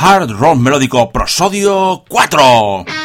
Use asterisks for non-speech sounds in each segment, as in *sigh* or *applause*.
Hard Rock Melódico Prosodio 4.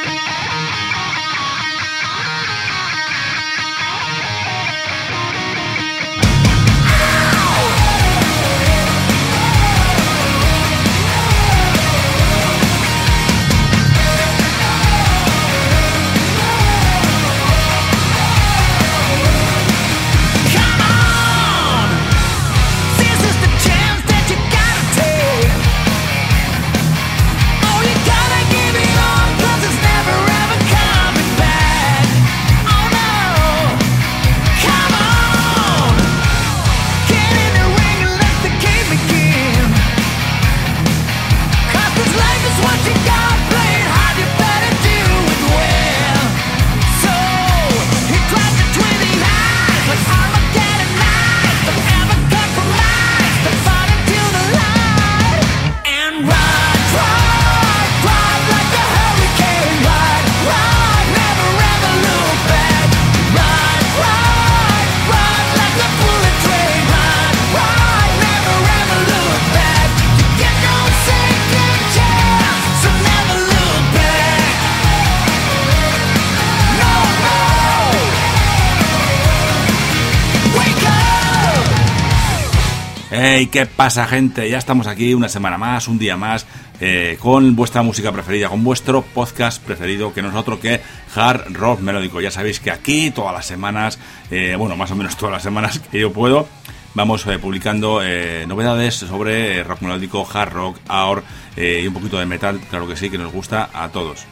¿Qué pasa gente? Ya estamos aquí una semana más, un día más, eh, con vuestra música preferida, con vuestro podcast preferido, que no es otro que Hard Rock Melódico. Ya sabéis que aquí todas las semanas, eh, bueno, más o menos todas las semanas que yo puedo, vamos eh, publicando novedades sobre rock melódico, hard rock, aor y un poquito de metal, claro que sí, que nos gusta a todos.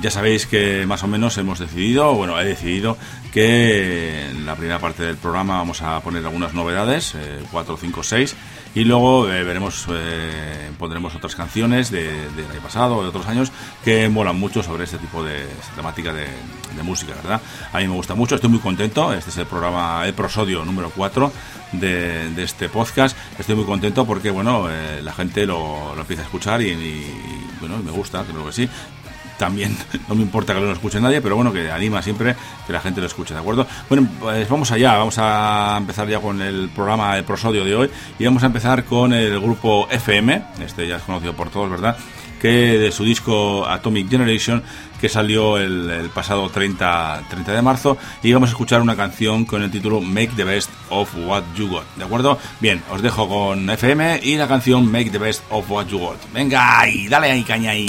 Ya sabéis que más o menos hemos decidido, bueno, he decidido que en la primera parte del programa vamos a poner algunas novedades, 4, 5, 6, y luego eh, veremos, eh, pondremos otras canciones del año pasado de otros años que molan mucho sobre este tipo de temática de, música, ¿verdad? A mí me gusta mucho, estoy muy contento, este es el programa, el prosodio número 4 de, este podcast, estoy muy contento porque, bueno, eh, la gente lo, empieza a escuchar y bueno, me gusta, creo que sí también *laughs* no me importa que no lo escuche nadie, pero bueno, que anima siempre que la gente lo escuche, ¿de acuerdo? Bueno, pues vamos allá, vamos a empezar ya con el programa, el prosodio de hoy, y vamos a empezar con el grupo FM, este ya es conocido por todos, ¿verdad? Que de su disco Atomic Generation, que salió el, pasado 30, 30 de marzo, y vamos a escuchar una canción con el título Make the Best of What You Got, ¿de acuerdo? Bien, os dejo con FM y la canción Make the Best of What You Got. Venga, y dale ahí, caña ahí.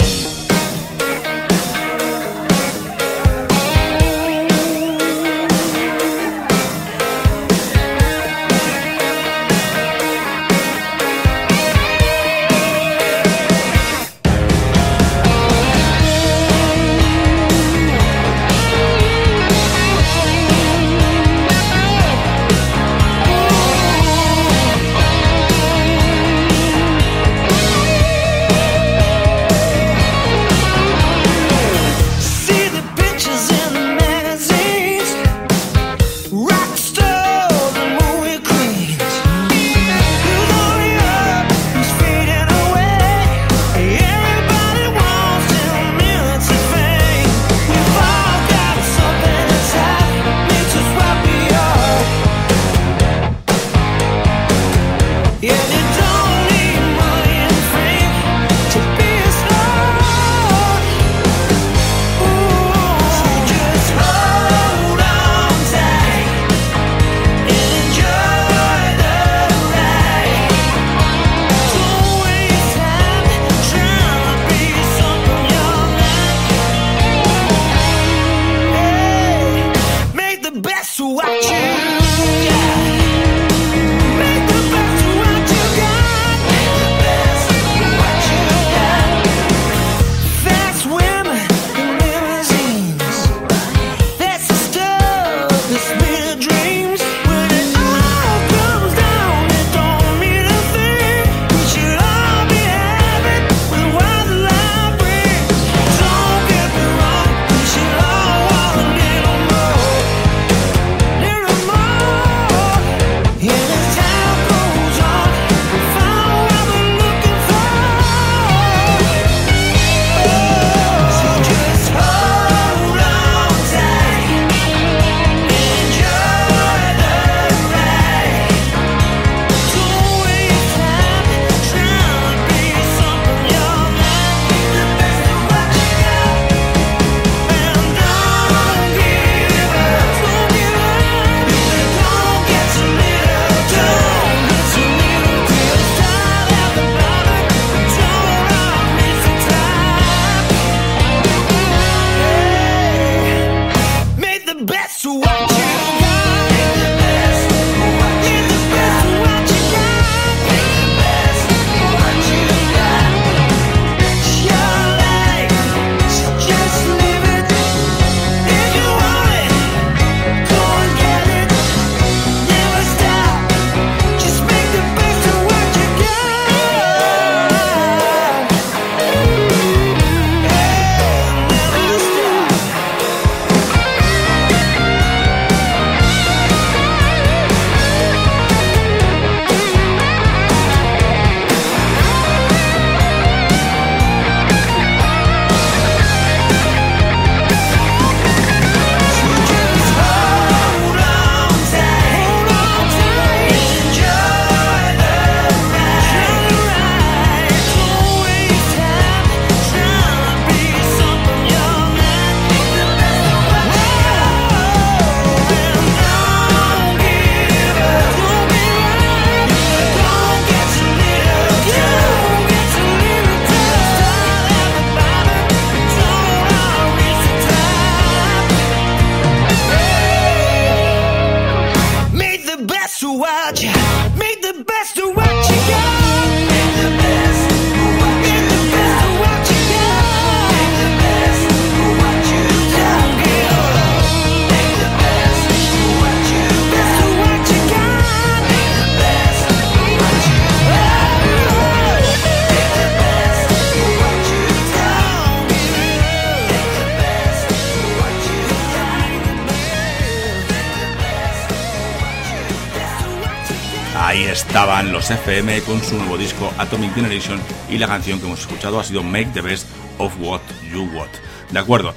Estaban los FM con su nuevo disco Atomic Generation y la canción que hemos escuchado ha sido Make the Best of What You Want. De acuerdo,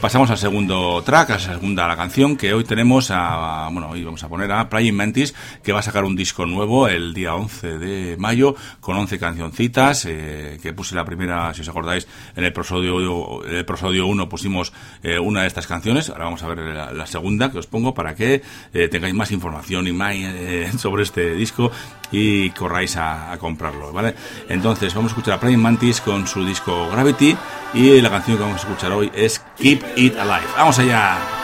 pasamos al segundo track, a la segunda la canción, que hoy tenemos a, bueno, hoy vamos a poner a Praying Mantis, que va a sacar un disco nuevo el día 11 de mayo, con 11 cancioncitas, eh, que puse la primera, si os acordáis, en el prosodio, el prosodio 1 pusimos eh, una de estas canciones, ahora vamos a ver la, segunda que os pongo para que eh, tengáis más información y más *laughs* sobre este disco y corráis a, comprarlo, ¿vale? Entonces vamos a escuchar a Praying Mantis con su disco Gravity y la canción que vamos a escuchar hoy es Keep It Alive. ¡Vamos allá!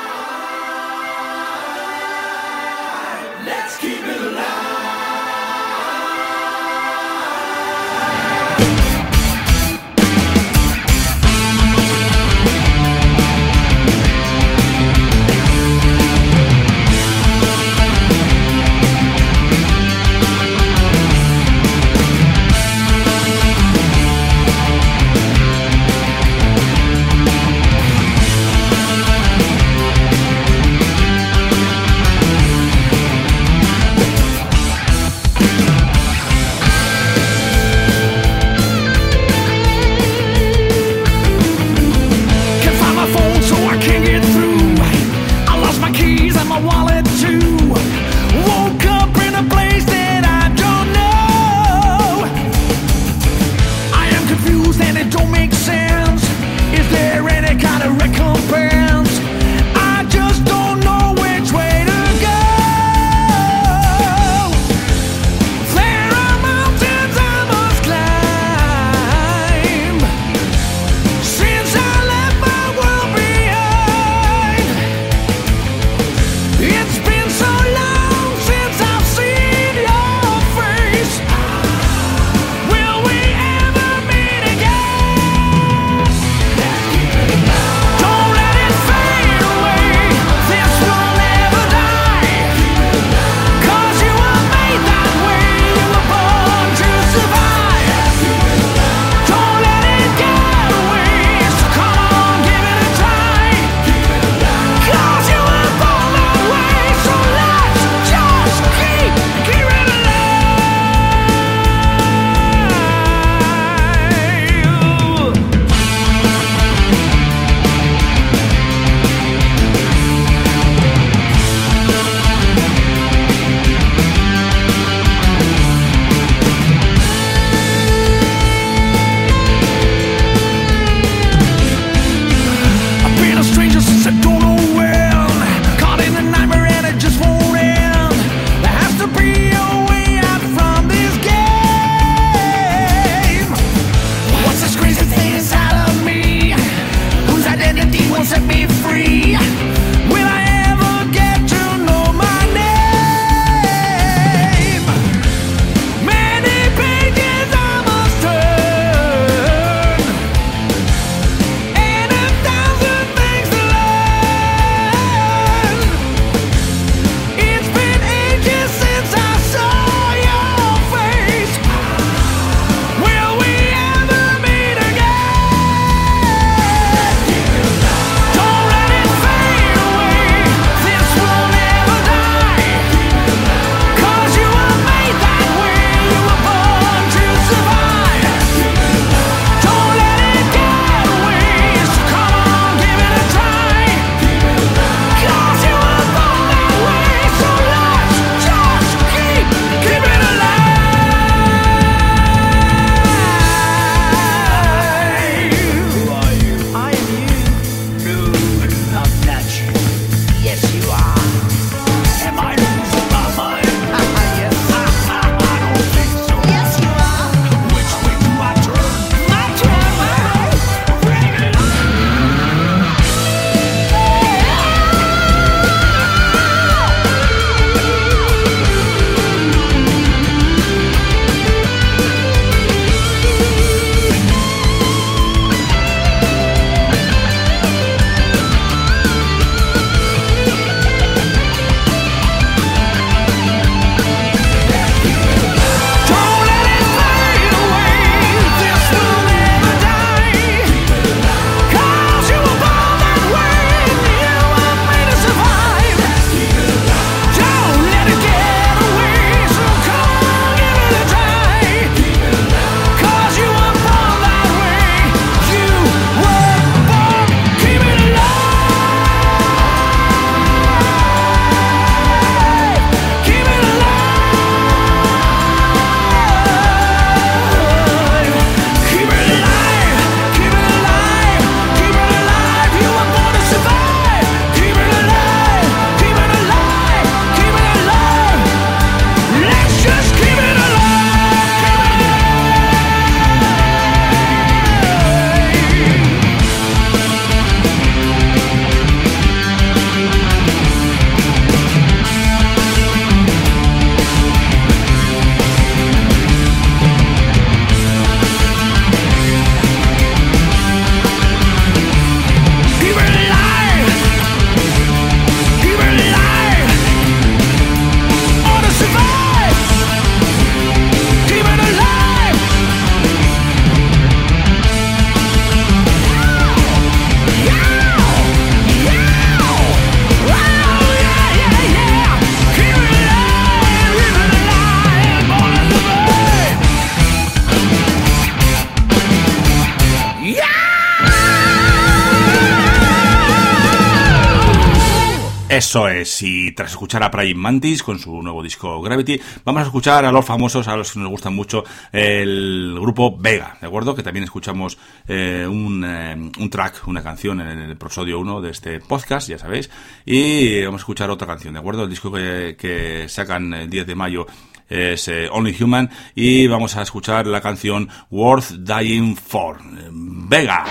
Eso es, y tras escuchar a Prime Mantis con su nuevo disco Gravity, vamos a escuchar a los famosos, a los que nos gustan mucho, el grupo Vega, ¿de acuerdo? Que también escuchamos eh, un, eh, un, track, una canción en el prosodio 1 de este podcast, ya sabéis, y vamos a escuchar otra canción, ¿de acuerdo? El disco que, que sacan el 10 de mayo es eh, Only Human y vamos a escuchar la canción Worth Dying For. Vega.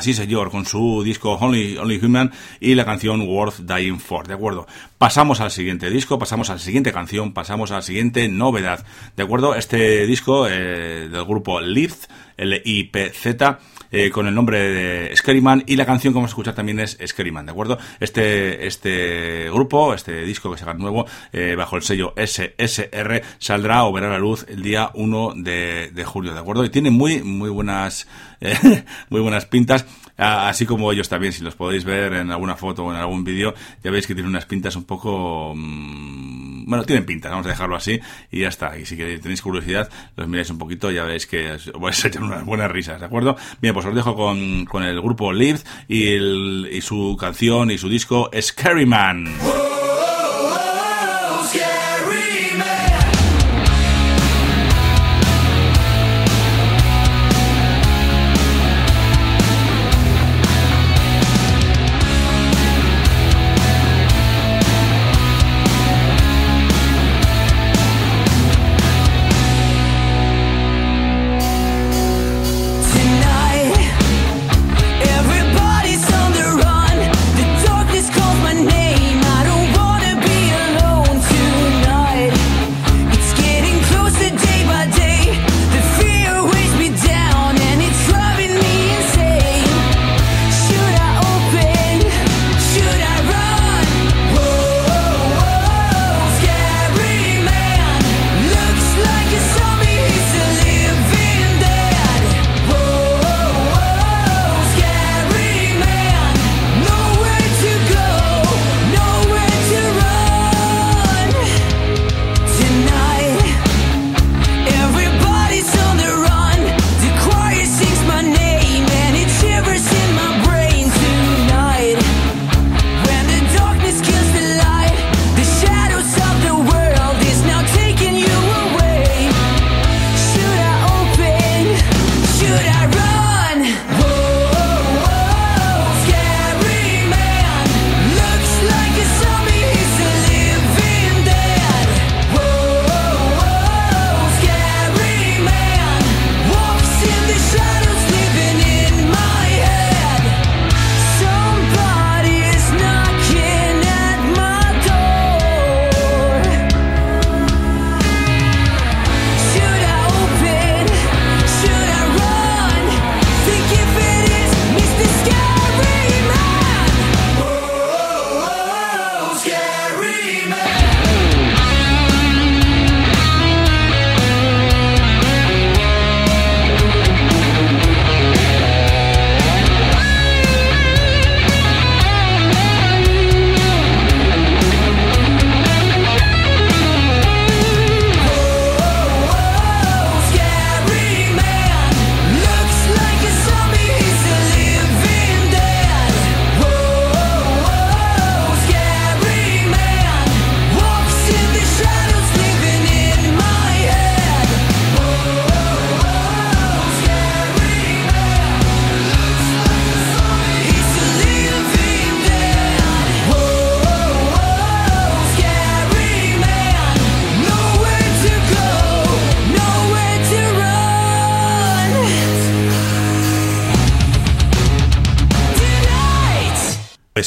Sí señor, con su disco Only, Only Human y la canción Worth Dying For, ¿de acuerdo? Pasamos al siguiente disco, pasamos a la siguiente canción, pasamos a la siguiente novedad, ¿de acuerdo? Este disco eh, del grupo Lift, L-I-P-Z, eh, con el nombre de Scaryman y la canción que vamos a escuchar también es Scaryman, ¿de acuerdo? Este, este grupo, este disco que se haga nuevo, eh, bajo el sello SSR, saldrá o verá la luz el día 1 de, de julio, ¿de acuerdo? Y tiene muy, muy buenas, *laughs* muy buenas pintas. Así como ellos también, si los podéis ver en alguna foto o en algún vídeo, ya veis que tienen unas pintas un poco... Mm, bueno, tienen pinta, vamos a dejarlo así y ya está. Y si tenéis curiosidad, los miráis un poquito y ya veréis que os vais a echar unas buenas risas, ¿de acuerdo? Bien, pues os dejo con, con el grupo Live y, y su canción y su disco Scary Man.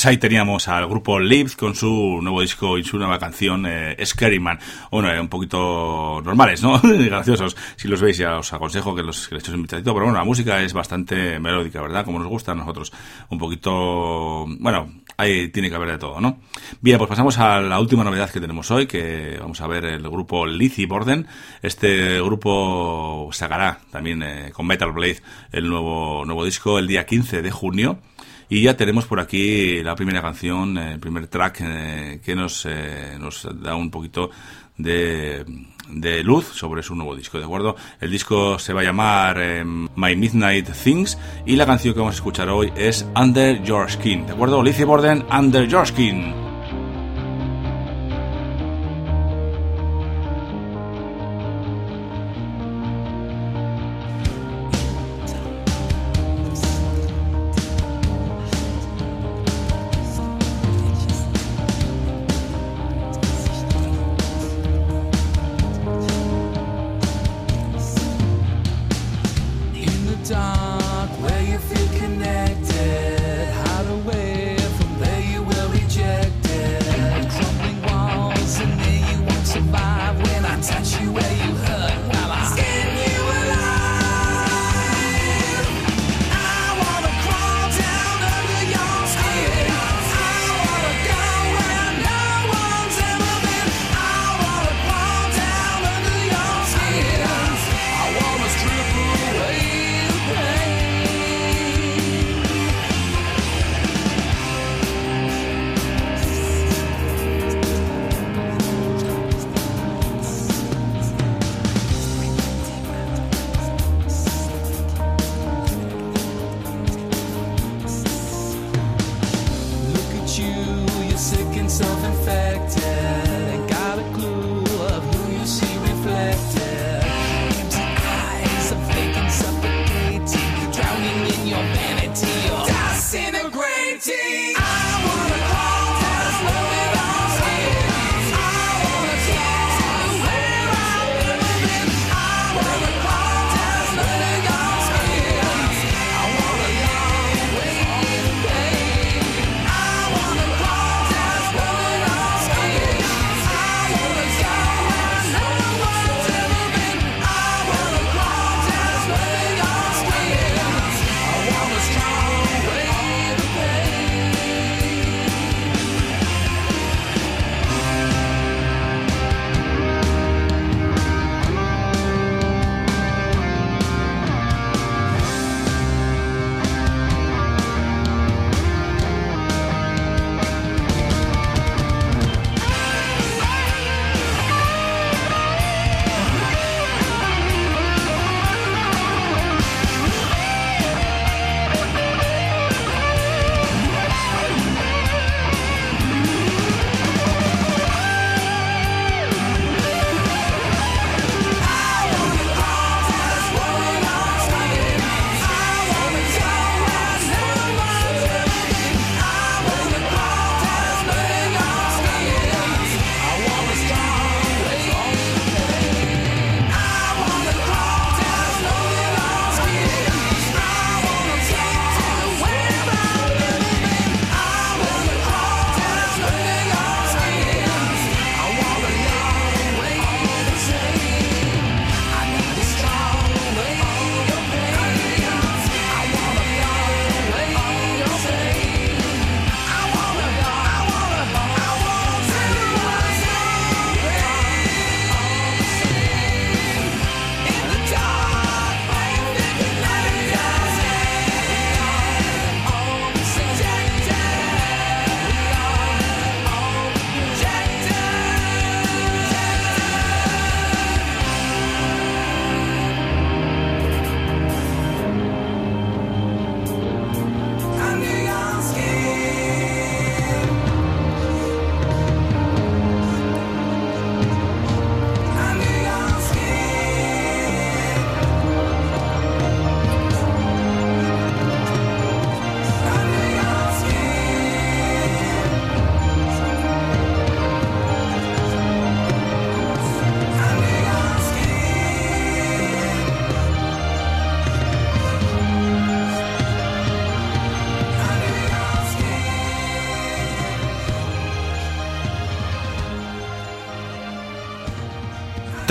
Pues ahí teníamos al grupo Live con su nuevo disco y su nueva canción eh, Scary Man. Bueno, eh, un poquito normales, ¿no? *laughs* Graciosos. Si los veis ya os aconsejo que los que les echéis un. Pero bueno, la música es bastante melódica, ¿verdad? Como nos gusta a nosotros. Un poquito... Bueno, ahí tiene que haber de todo, ¿no? Bien, pues pasamos a la última novedad que tenemos hoy, que vamos a ver el grupo Lizzie Borden. Este grupo sacará también eh, con Metal Blade el nuevo, nuevo disco el día 15 de junio. Y ya tenemos por aquí la primera canción, el primer track eh, que nos, eh, nos da un poquito de, de, luz sobre su nuevo disco, ¿de acuerdo? El disco se va a llamar eh, My Midnight Things y la canción que vamos a escuchar hoy es Under Your Skin, ¿de acuerdo? Lizzie Borden, Under Your Skin.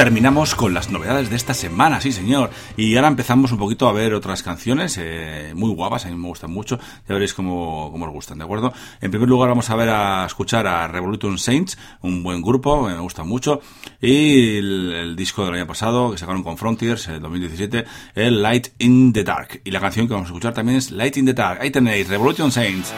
Terminamos con las novedades de esta semana, sí señor. Y ahora empezamos un poquito a ver otras canciones eh, muy guapas, a mí me gustan mucho. Ya veréis cómo, cómo, os gustan, ¿de acuerdo? En primer lugar vamos a ver a escuchar a Revolution Saints, un buen grupo, me gusta mucho. Y el, disco del año pasado que sacaron con Frontiers, en 2017, el Light in the Dark. Y la canción que vamos a escuchar también es Light in the Dark. Ahí tenéis, Revolution Saints.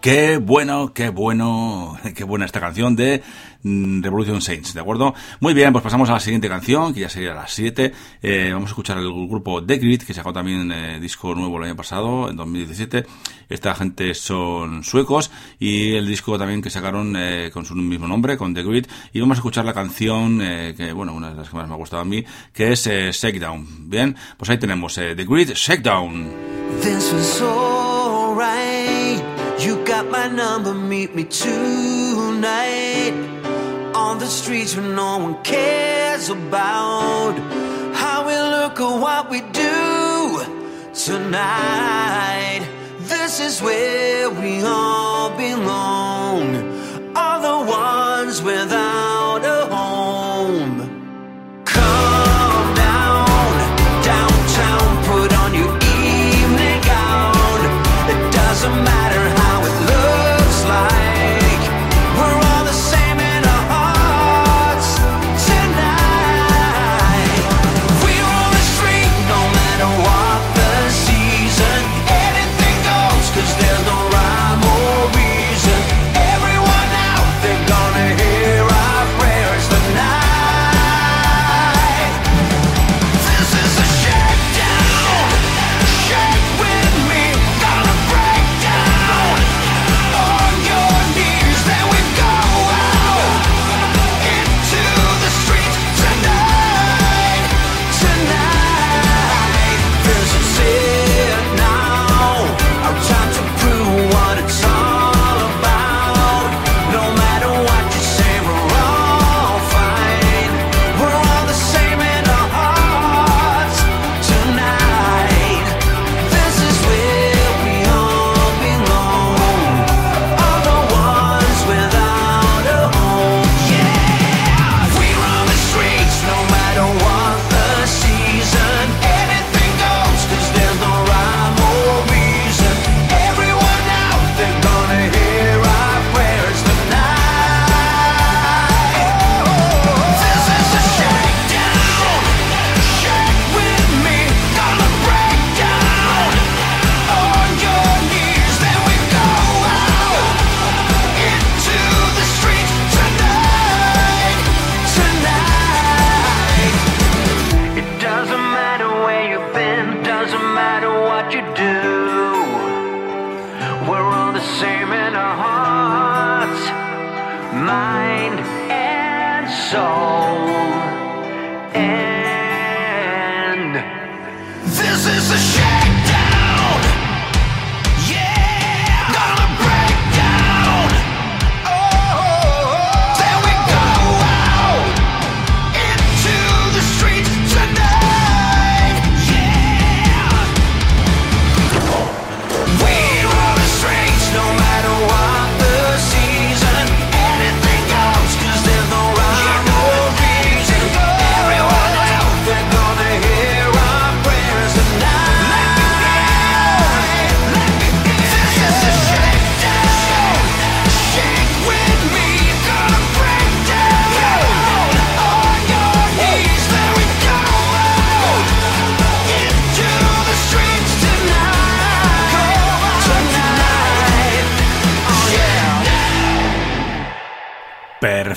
Qué bueno, qué bueno, *laughs* qué buena esta canción de mm, Revolution Saints, ¿de acuerdo? Muy bien, pues pasamos a la siguiente canción, que ya sería a las 7. Eh, vamos a escuchar el grupo The Grid, que sacó también eh, disco nuevo el año pasado, en 2017. Esta gente son suecos y el disco también que sacaron eh, con su mismo nombre, con The Grid. Y vamos a escuchar la canción, que bueno, una de las que más me ha gustado a mí, que es Shakedown. Bien, pues ahí tenemos The Grid, Shakedown. This was You got my number, meet me tonight on the streets where no one cares about how we look or what we do tonight. This is where we all belong, all the ones without a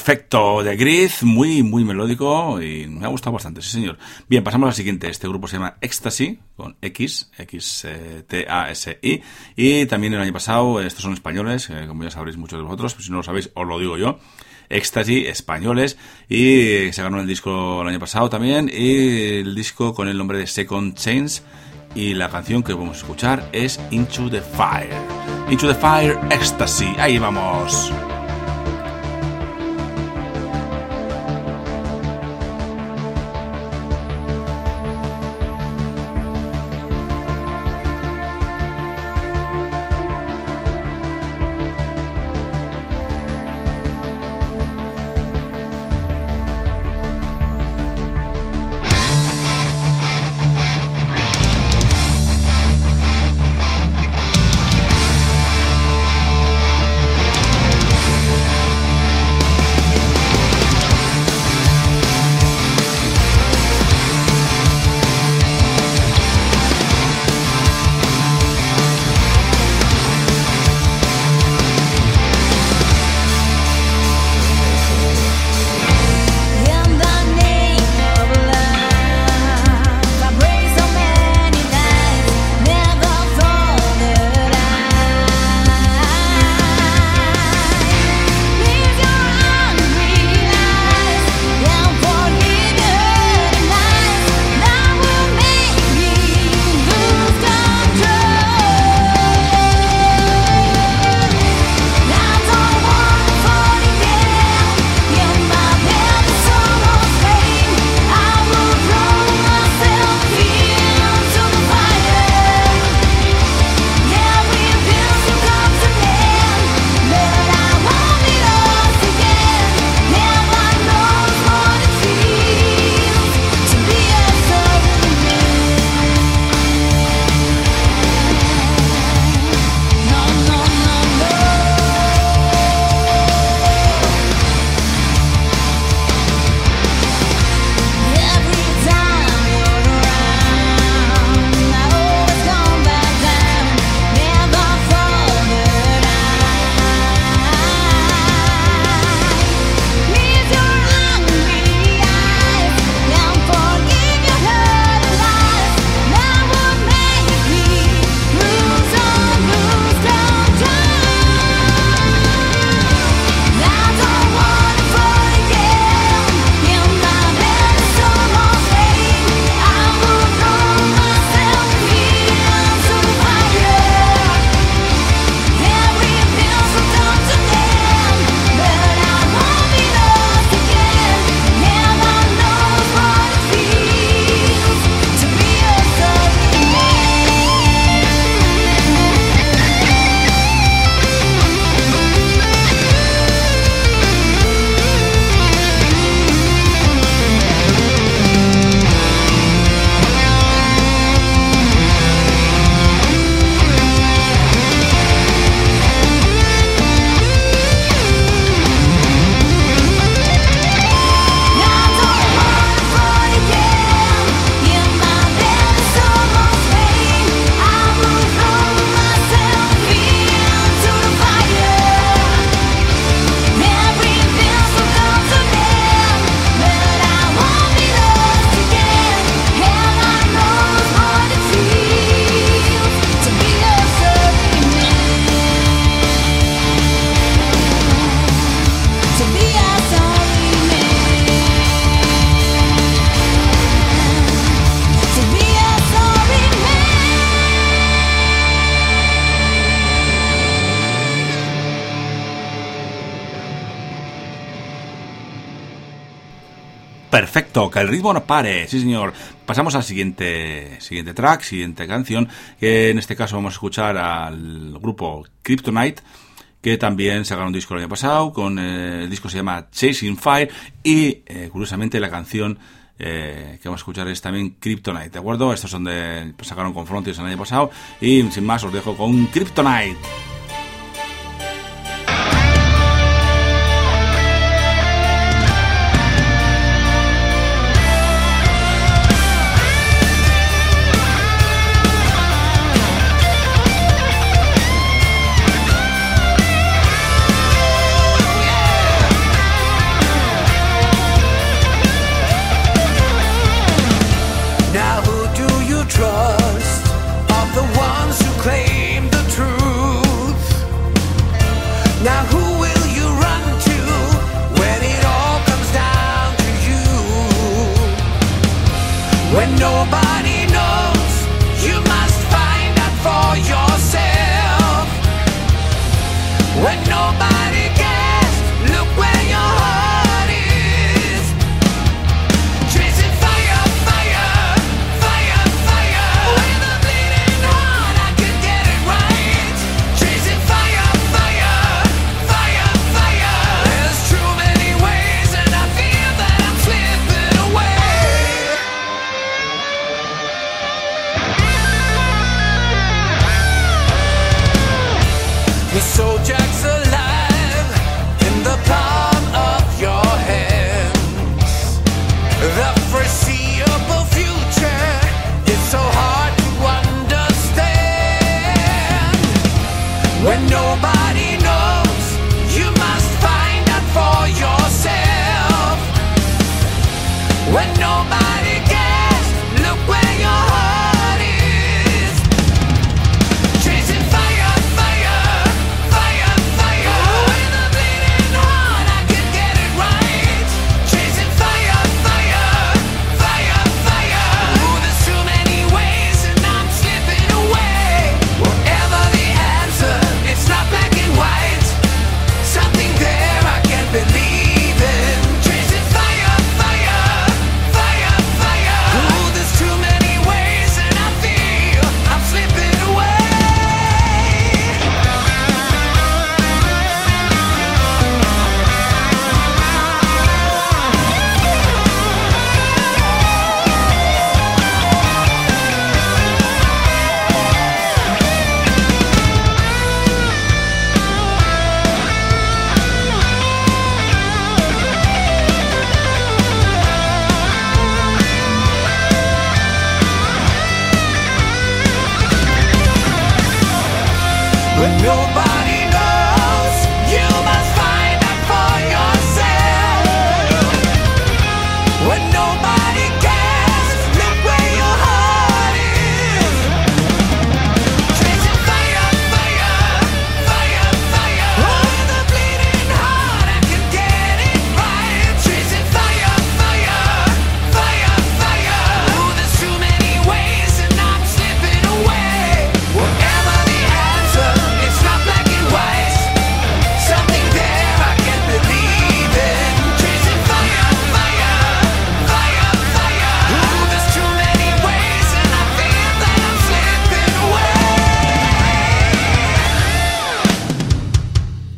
Perfecto, de Gris, muy, muy melódico y me ha gustado bastante, sí señor. Bien, pasamos al siguiente. Este grupo se llama Ecstasy, con X, X-T-A-S-I. Y también el año pasado, estos son españoles, eh, como ya sabréis muchos de vosotros, si no lo sabéis, os lo digo yo. Ecstasy, españoles, y se ganó el disco el año pasado también, y el disco con el nombre de Second Chains, y la canción que vamos a escuchar es Into the Fire. Into the Fire, Ecstasy, ahí vamos. Que el ritmo no pare, sí señor. Pasamos al siguiente, siguiente track, siguiente canción, que en este caso vamos a escuchar al grupo Kryptonite, que también sacaron un disco el año pasado, con eh, el disco se llama Chasing Fire, y eh, curiosamente la canción eh, que vamos a escuchar es también Kryptonite, ¿de acuerdo? Estos son de, pues, sacaron con Frontiers el año pasado, y sin más os dejo con Kryptonite. but nobody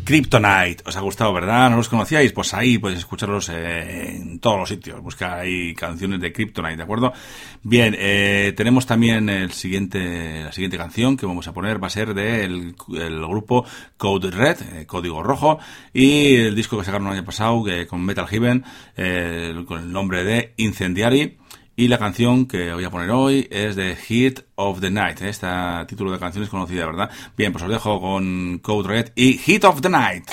Kryptonite, os ha gustado, ¿verdad? ¿No los conocíais? Pues ahí podéis escucharlos en todos los sitios. Buscar ahí canciones de Kryptonite, ¿de acuerdo? Bien, eh, tenemos también el siguiente, la siguiente canción que vamos a poner va a ser del el grupo Code Red, eh, Código Rojo, y el disco que sacaron el año pasado que, con Metal Heaven, eh, con el nombre de Incendiary. Y la canción que voy a poner hoy es de Heat of the Night. Este título de canción es conocida, ¿verdad? Bien, pues os dejo con Code Red y Heat of the Night.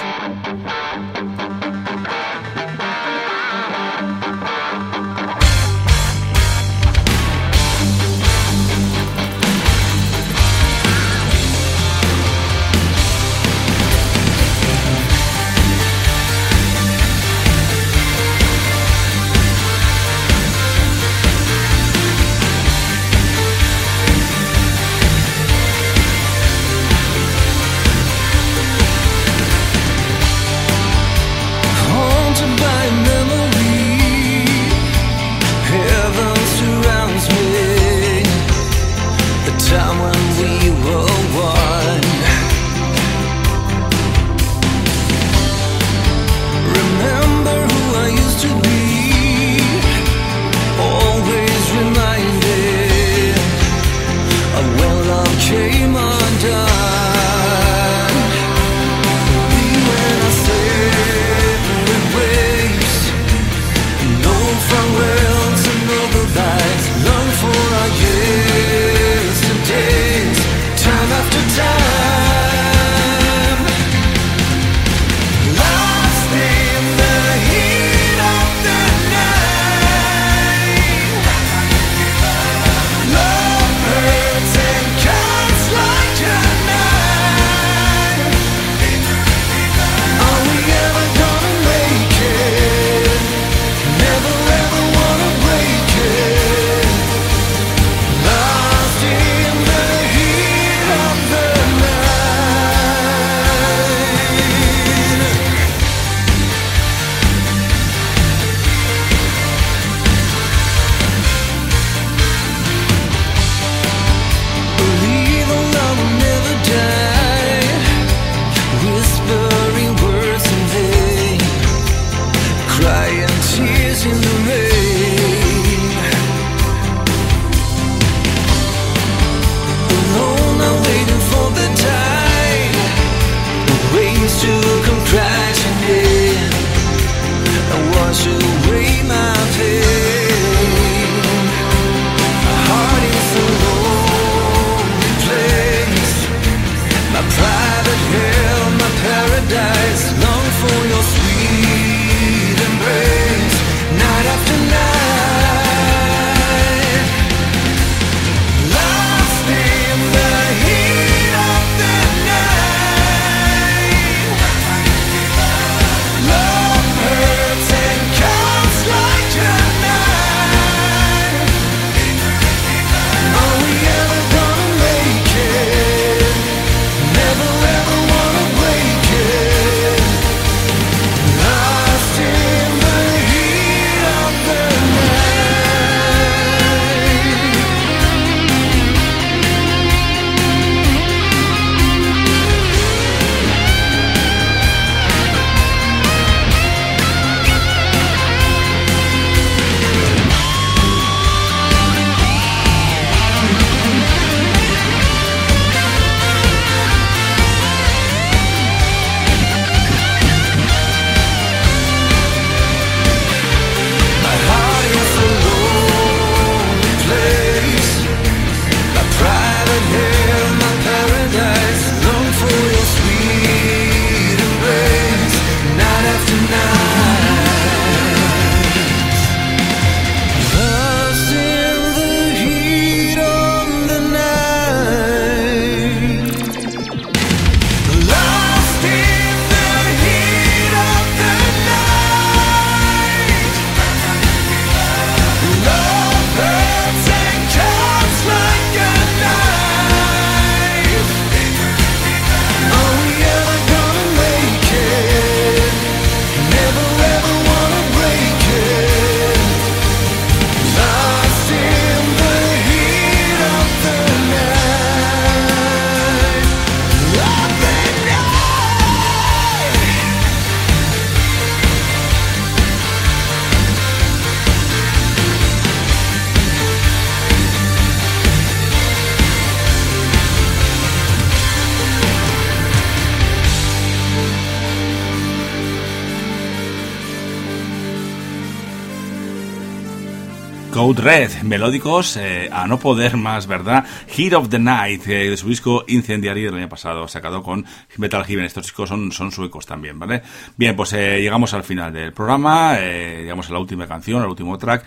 Code Red, melódicos eh, a no poder más, ¿verdad? Heat of the Night, eh, de su disco Incendiary del año pasado, sacado con Metal Heaven. Estos discos son, son suecos también, ¿vale? Bien, pues eh, llegamos al final del programa, llegamos a la última canción, al último track.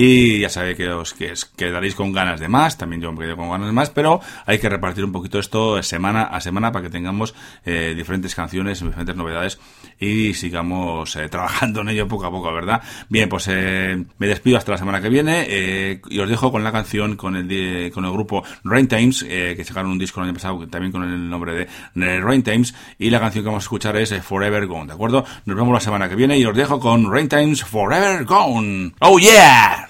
Y ya sabéis que os que quedaréis con ganas de más, también yo me quedé con ganas de más, pero hay que repartir un poquito esto semana a semana para que tengamos eh, diferentes canciones, diferentes novedades y sigamos eh, trabajando en ello poco a poco, ¿verdad? Bien, pues eh, me despido hasta la semana que viene y os dejo con la canción con el, con el grupo Rain Times, que sacaron un disco el año pasado también con el nombre de Rain Times y la canción que vamos a escuchar es Forever Gone, ¿de acuerdo? Nos vemos la semana que viene y os dejo con Rain Times Forever Gone. ¡Oh yeah!